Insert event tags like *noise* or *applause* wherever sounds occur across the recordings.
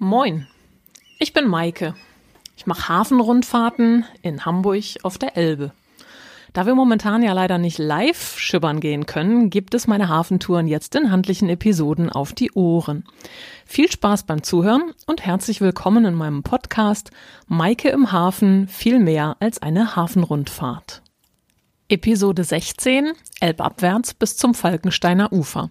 Moin, ich bin Maike. Ich mache Hafenrundfahrten in Hamburg auf der Elbe. Da wir momentan ja leider nicht live schippern gehen können, gibt es meine Hafentouren jetzt in handlichen Episoden auf die Ohren. Viel Spaß beim Zuhören und herzlich willkommen in meinem Podcast Maike im Hafen viel mehr als eine Hafenrundfahrt. Episode 16 Elbabwärts bis zum Falkensteiner Ufer.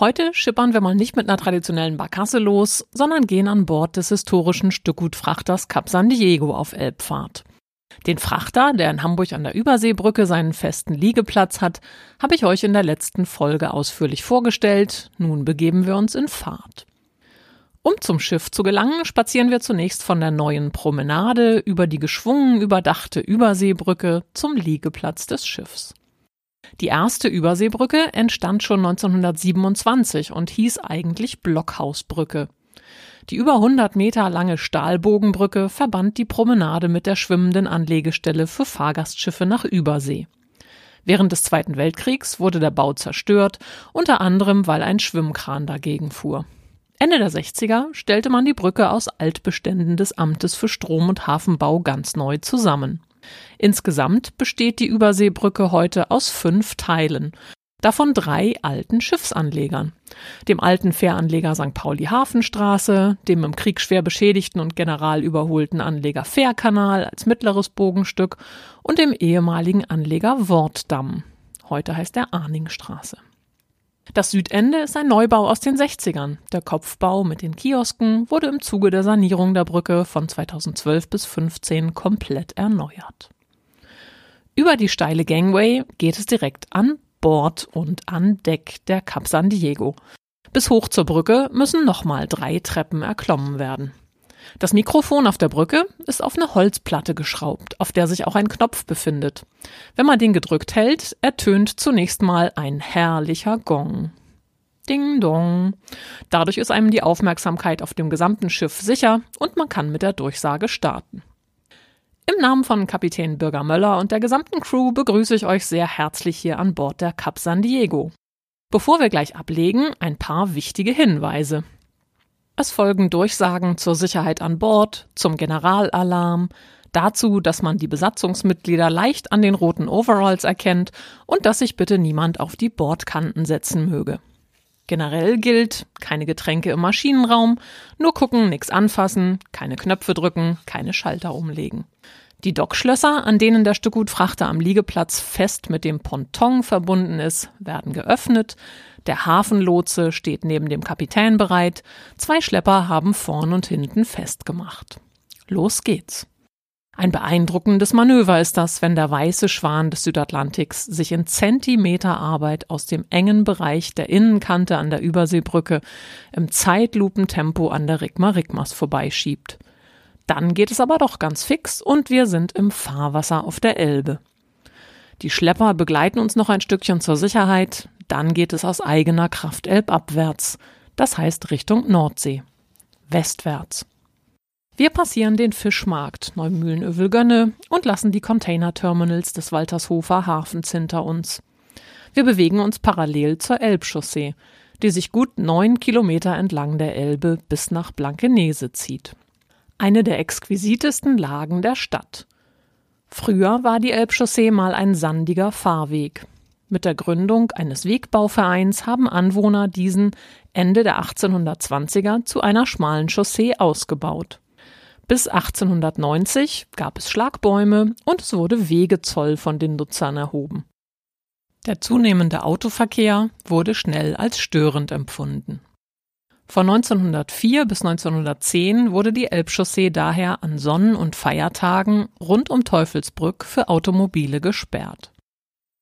Heute schippern wir mal nicht mit einer traditionellen Barkasse los, sondern gehen an Bord des historischen Stückgutfrachters Cap San Diego auf Elbfahrt. Den Frachter, der in Hamburg an der Überseebrücke seinen festen Liegeplatz hat, habe ich euch in der letzten Folge ausführlich vorgestellt. Nun begeben wir uns in Fahrt. Um zum Schiff zu gelangen, spazieren wir zunächst von der neuen Promenade über die geschwungen überdachte Überseebrücke zum Liegeplatz des Schiffs. Die erste Überseebrücke entstand schon 1927 und hieß eigentlich Blockhausbrücke. Die über 100 Meter lange Stahlbogenbrücke verband die Promenade mit der schwimmenden Anlegestelle für Fahrgastschiffe nach Übersee. Während des Zweiten Weltkriegs wurde der Bau zerstört, unter anderem weil ein Schwimmkran dagegen fuhr. Ende der 60er stellte man die Brücke aus Altbeständen des Amtes für Strom- und Hafenbau ganz neu zusammen. Insgesamt besteht die Überseebrücke heute aus fünf Teilen, davon drei alten Schiffsanlegern. Dem alten Fähranleger St. Pauli Hafenstraße, dem im Krieg schwer beschädigten und generalüberholten Anleger Fährkanal als mittleres Bogenstück und dem ehemaligen Anleger Wortdamm. Heute heißt er Arningstraße. Das Südende ist ein Neubau aus den 60ern. Der Kopfbau mit den Kiosken wurde im Zuge der Sanierung der Brücke von 2012 bis 2015 komplett erneuert. Über die steile Gangway geht es direkt an Bord und an Deck der Cap San Diego. Bis hoch zur Brücke müssen nochmal drei Treppen erklommen werden. Das Mikrofon auf der Brücke ist auf eine Holzplatte geschraubt, auf der sich auch ein Knopf befindet. Wenn man den gedrückt hält, ertönt zunächst mal ein herrlicher Gong. Ding dong. Dadurch ist einem die Aufmerksamkeit auf dem gesamten Schiff sicher und man kann mit der Durchsage starten. Im Namen von Kapitän Birger Möller und der gesamten Crew begrüße ich euch sehr herzlich hier an Bord der Cap San Diego. Bevor wir gleich ablegen, ein paar wichtige Hinweise. Es folgen Durchsagen zur Sicherheit an Bord, zum Generalalarm, dazu, dass man die Besatzungsmitglieder leicht an den roten Overalls erkennt und dass sich bitte niemand auf die Bordkanten setzen möge. Generell gilt, keine Getränke im Maschinenraum, nur gucken, nichts anfassen, keine Knöpfe drücken, keine Schalter umlegen. Die Dockschlösser, an denen der Stückgutfrachter am Liegeplatz fest mit dem Ponton verbunden ist, werden geöffnet. Der Hafenlotse steht neben dem Kapitän bereit. Zwei Schlepper haben vorn und hinten festgemacht. Los geht's. Ein beeindruckendes Manöver ist das, wenn der weiße Schwan des Südatlantiks sich in Zentimeterarbeit aus dem engen Bereich der Innenkante an der Überseebrücke im Zeitlupentempo an der Rigma Rigmas vorbeischiebt. Dann geht es aber doch ganz fix und wir sind im Fahrwasser auf der Elbe. Die Schlepper begleiten uns noch ein Stückchen zur Sicherheit, dann geht es aus eigener Kraft elbabwärts, das heißt Richtung Nordsee, westwärts. Wir passieren den Fischmarkt Neumühlenövelgönne und lassen die Containerterminals des Waltershofer Hafens hinter uns. Wir bewegen uns parallel zur Elbchaussee, die sich gut neun Kilometer entlang der Elbe bis nach Blankenese zieht eine der exquisitesten Lagen der Stadt. Früher war die Elbchaussee mal ein sandiger Fahrweg. Mit der Gründung eines Wegbauvereins haben Anwohner diesen Ende der 1820er zu einer schmalen Chaussee ausgebaut. Bis 1890 gab es Schlagbäume und es wurde Wegezoll von den Nutzern erhoben. Der zunehmende Autoverkehr wurde schnell als störend empfunden. Von 1904 bis 1910 wurde die Elbchaussee daher an Sonnen- und Feiertagen rund um Teufelsbrück für Automobile gesperrt.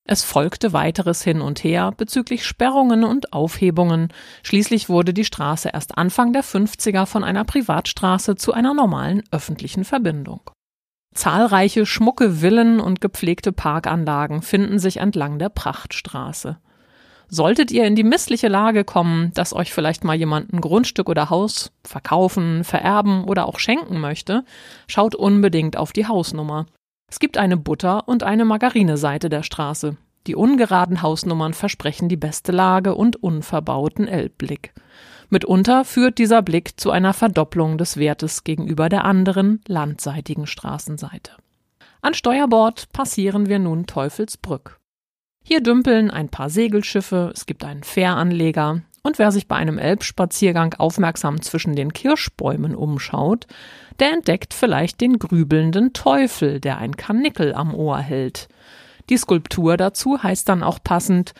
Es folgte weiteres Hin und Her bezüglich Sperrungen und Aufhebungen. Schließlich wurde die Straße erst Anfang der 50er von einer Privatstraße zu einer normalen öffentlichen Verbindung. Zahlreiche schmucke Villen und gepflegte Parkanlagen finden sich entlang der Prachtstraße. Solltet ihr in die missliche Lage kommen, dass euch vielleicht mal jemand ein Grundstück oder Haus verkaufen, vererben oder auch schenken möchte, schaut unbedingt auf die Hausnummer. Es gibt eine Butter- und eine Margarineseite der Straße. Die ungeraden Hausnummern versprechen die beste Lage und unverbauten Elbblick. Mitunter führt dieser Blick zu einer Verdopplung des Wertes gegenüber der anderen landseitigen Straßenseite. An Steuerbord passieren wir nun Teufelsbrück. Hier dümpeln ein paar Segelschiffe, es gibt einen Fähranleger, und wer sich bei einem Elbspaziergang aufmerksam zwischen den Kirschbäumen umschaut, der entdeckt vielleicht den grübelnden Teufel, der ein Karnickel am Ohr hält. Die Skulptur dazu heißt dann auch passend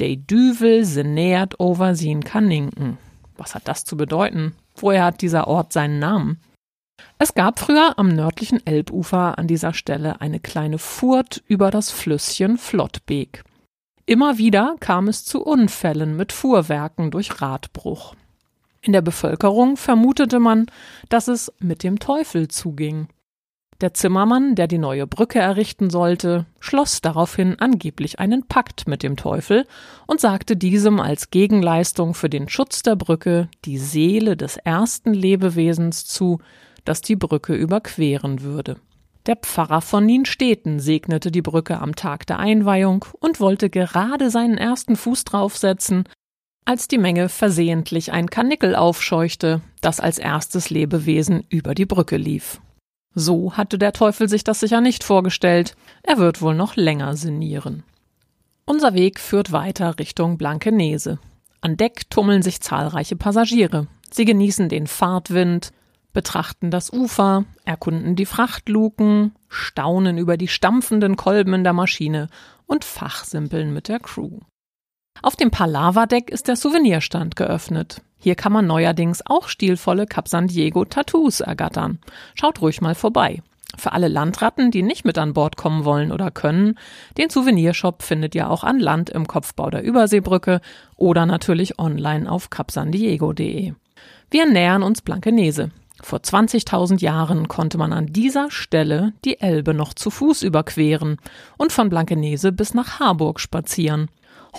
De Düvel se nähert over sin Kaninken. Was hat das zu bedeuten? Woher hat dieser Ort seinen Namen? Es gab früher am nördlichen Elbufer an dieser Stelle eine kleine Furt über das Flüsschen Flottbeek. Immer wieder kam es zu Unfällen mit Fuhrwerken durch Radbruch. In der Bevölkerung vermutete man, dass es mit dem Teufel zuging. Der Zimmermann, der die neue Brücke errichten sollte, schloss daraufhin angeblich einen Pakt mit dem Teufel und sagte diesem als Gegenleistung für den Schutz der Brücke die Seele des ersten Lebewesens zu, das die Brücke überqueren würde. Der Pfarrer von Nienstedten segnete die Brücke am Tag der Einweihung und wollte gerade seinen ersten Fuß draufsetzen, als die Menge versehentlich ein Karnickel aufscheuchte, das als erstes Lebewesen über die Brücke lief. So hatte der Teufel sich das sicher nicht vorgestellt, er wird wohl noch länger sinnieren. Unser Weg führt weiter Richtung Blankenese. An Deck tummeln sich zahlreiche Passagiere. Sie genießen den Fahrtwind, betrachten das Ufer, erkunden die Frachtluken, staunen über die stampfenden Kolben in der Maschine und fachsimpeln mit der Crew. Auf dem Palava-Deck ist der Souvenirstand geöffnet. Hier kann man neuerdings auch stilvolle Cap San Diego Tattoos ergattern. Schaut ruhig mal vorbei. Für alle Landratten, die nicht mit an Bord kommen wollen oder können, den Souvenirshop findet ihr auch an Land im Kopfbau der Überseebrücke oder natürlich online auf capsandiego.de. Wir nähern uns Blankenese. Vor 20.000 Jahren konnte man an dieser Stelle die Elbe noch zu Fuß überqueren und von Blankenese bis nach Harburg spazieren.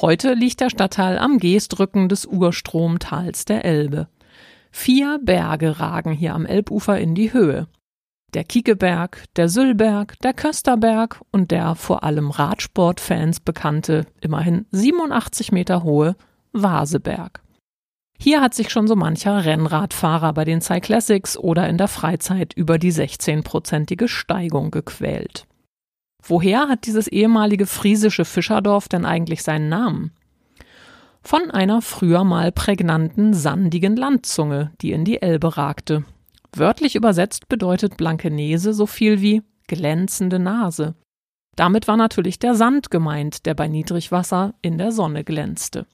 Heute liegt der Stadtteil am Geestrücken des Urstromtals der Elbe. Vier Berge ragen hier am Elbufer in die Höhe. Der Kiekeberg, der Süllberg, der Kösterberg und der vor allem Radsportfans bekannte, immerhin 87 Meter hohe Vaseberg. Hier hat sich schon so mancher Rennradfahrer bei den Cyclassics oder in der Freizeit über die 16-prozentige Steigung gequält. Woher hat dieses ehemalige friesische Fischerdorf denn eigentlich seinen Namen? Von einer früher mal prägnanten, sandigen Landzunge, die in die Elbe ragte. Wörtlich übersetzt bedeutet Blankenese so viel wie glänzende Nase. Damit war natürlich der Sand gemeint, der bei Niedrigwasser in der Sonne glänzte.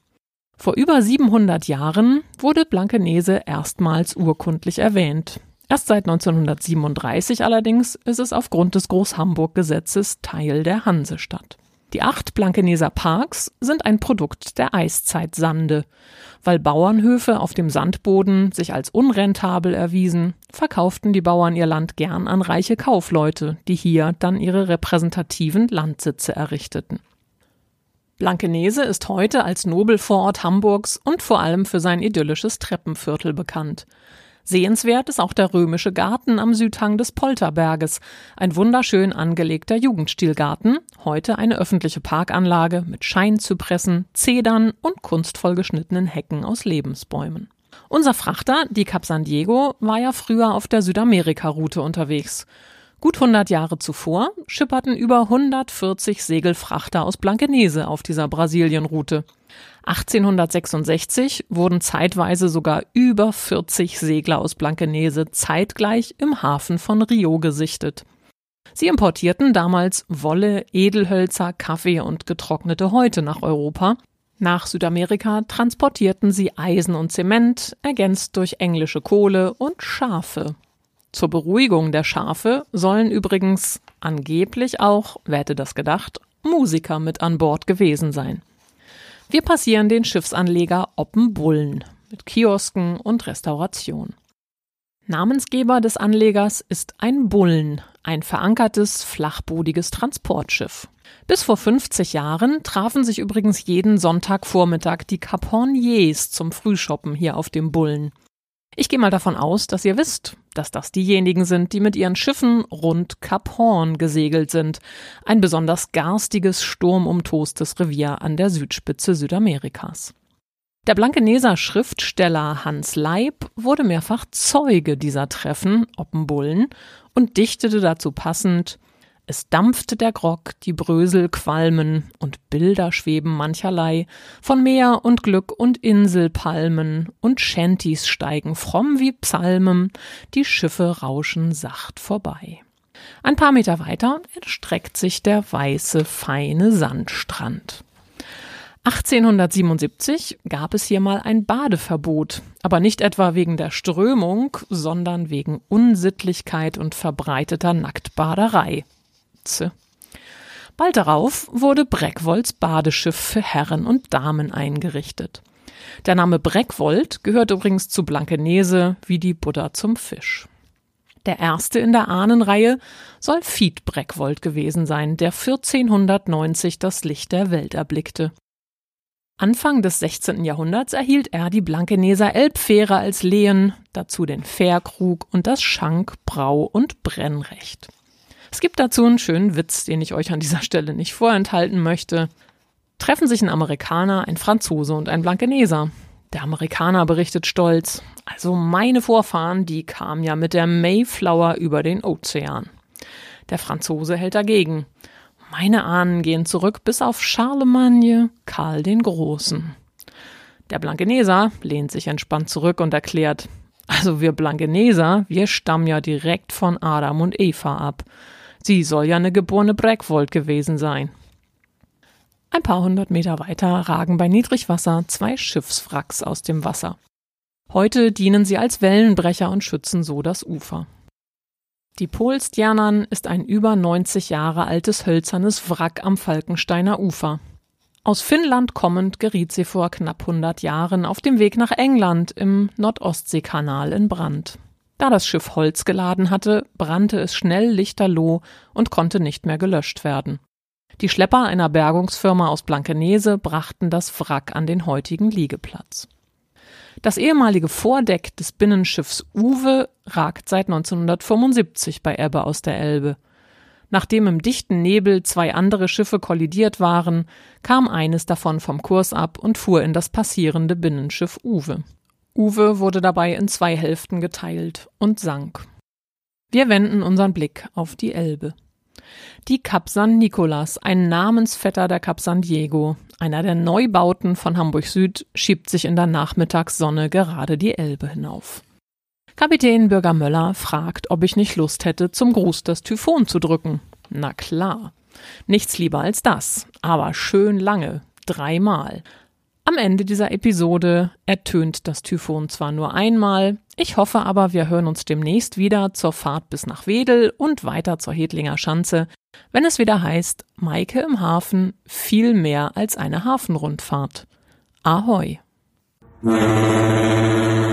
Vor über 700 Jahren wurde Blankenese erstmals urkundlich erwähnt. Erst seit 1937 allerdings ist es aufgrund des Groß-Hamburg-Gesetzes Teil der Hansestadt. Die acht Blankeneser Parks sind ein Produkt der Eiszeitsande. Weil Bauernhöfe auf dem Sandboden sich als unrentabel erwiesen, verkauften die Bauern ihr Land gern an reiche Kaufleute, die hier dann ihre repräsentativen Landsitze errichteten. Blankenese ist heute als Nobelvorort Hamburgs und vor allem für sein idyllisches Treppenviertel bekannt. Sehenswert ist auch der römische Garten am Südhang des Polterberges, ein wunderschön angelegter Jugendstilgarten, heute eine öffentliche Parkanlage mit Scheinzypressen, Zedern und kunstvoll geschnittenen Hecken aus Lebensbäumen. Unser Frachter, die Cap San Diego, war ja früher auf der Südamerika-Route unterwegs. Gut 100 Jahre zuvor schipperten über 140 Segelfrachter aus Blankenese auf dieser Brasilienroute. 1866 wurden zeitweise sogar über 40 Segler aus Blankenese zeitgleich im Hafen von Rio gesichtet. Sie importierten damals Wolle, Edelhölzer, Kaffee und getrocknete Häute nach Europa. Nach Südamerika transportierten sie Eisen und Zement, ergänzt durch englische Kohle und Schafe. Zur Beruhigung der Schafe sollen übrigens angeblich auch, wer hätte das gedacht, Musiker mit an Bord gewesen sein. Wir passieren den Schiffsanleger Oppenbullen mit Kiosken und Restauration. Namensgeber des Anlegers ist ein Bullen, ein verankertes, flachbodiges Transportschiff. Bis vor 50 Jahren trafen sich übrigens jeden Sonntagvormittag die Caporniers zum Frühshoppen hier auf dem Bullen. Ich gehe mal davon aus, dass ihr wisst, dass das diejenigen sind, die mit ihren Schiffen rund Kap Horn gesegelt sind, ein besonders garstiges, sturmumtostes Revier an der Südspitze Südamerikas. Der Blankeneser Schriftsteller Hans Leib wurde mehrfach Zeuge dieser Treffen, Oppenbullen, und dichtete dazu passend es dampfte der Grog, die Brösel qualmen und Bilder schweben mancherlei von Meer und Glück und Inselpalmen und Shanties steigen fromm wie Psalmen, die Schiffe rauschen sacht vorbei. Ein paar Meter weiter erstreckt sich der weiße, feine Sandstrand. 1877 gab es hier mal ein Badeverbot, aber nicht etwa wegen der Strömung, sondern wegen Unsittlichkeit und verbreiteter Nacktbaderei. Bald darauf wurde Breckwolds Badeschiff für Herren und Damen eingerichtet. Der Name Breckwold gehört übrigens zu Blankenese wie die Buddha zum Fisch. Der erste in der Ahnenreihe soll Fied Breckwold gewesen sein, der 1490 das Licht der Welt erblickte. Anfang des 16. Jahrhunderts erhielt er die Blankeneser Elbfähre als Lehen, dazu den Fährkrug und das Schank-, Brau- und Brennrecht. Es gibt dazu einen schönen Witz, den ich euch an dieser Stelle nicht vorenthalten möchte. Treffen sich ein Amerikaner, ein Franzose und ein Blankeneser. Der Amerikaner berichtet stolz, also meine Vorfahren, die kamen ja mit der Mayflower über den Ozean. Der Franzose hält dagegen. Meine Ahnen gehen zurück bis auf Charlemagne, Karl den Großen. Der Blankeneser lehnt sich entspannt zurück und erklärt, also wir Blankeneser, wir stammen ja direkt von Adam und Eva ab. Sie soll ja eine geborene Breckwold gewesen sein. Ein paar hundert Meter weiter ragen bei Niedrigwasser zwei Schiffswracks aus dem Wasser. Heute dienen sie als Wellenbrecher und schützen so das Ufer. Die Polstjernern ist ein über 90 Jahre altes hölzernes Wrack am Falkensteiner Ufer. Aus Finnland kommend geriet sie vor knapp 100 Jahren auf dem Weg nach England im Nordostseekanal in Brand. Da das Schiff Holz geladen hatte, brannte es schnell lichterloh und konnte nicht mehr gelöscht werden. Die Schlepper einer Bergungsfirma aus Blankenese brachten das Wrack an den heutigen Liegeplatz. Das ehemalige Vordeck des Binnenschiffs Uwe ragt seit 1975 bei Ebbe aus der Elbe. Nachdem im dichten Nebel zwei andere Schiffe kollidiert waren, kam eines davon vom Kurs ab und fuhr in das passierende Binnenschiff Uwe. Uwe wurde dabei in zwei Hälften geteilt und sank. Wir wenden unseren Blick auf die Elbe. Die Cap San Nicolas, ein Namensvetter der Cap San Diego, einer der Neubauten von Hamburg Süd, schiebt sich in der Nachmittagssonne gerade die Elbe hinauf. Kapitän Bürger Möller fragt, ob ich nicht Lust hätte, zum Gruß das Typhon zu drücken. Na klar. Nichts lieber als das, aber schön lange, dreimal. Am Ende dieser Episode ertönt das Typhon zwar nur einmal, ich hoffe aber, wir hören uns demnächst wieder zur Fahrt bis nach Wedel und weiter zur Hedlinger Schanze, wenn es wieder heißt, Maike im Hafen viel mehr als eine Hafenrundfahrt. Ahoi! *laughs*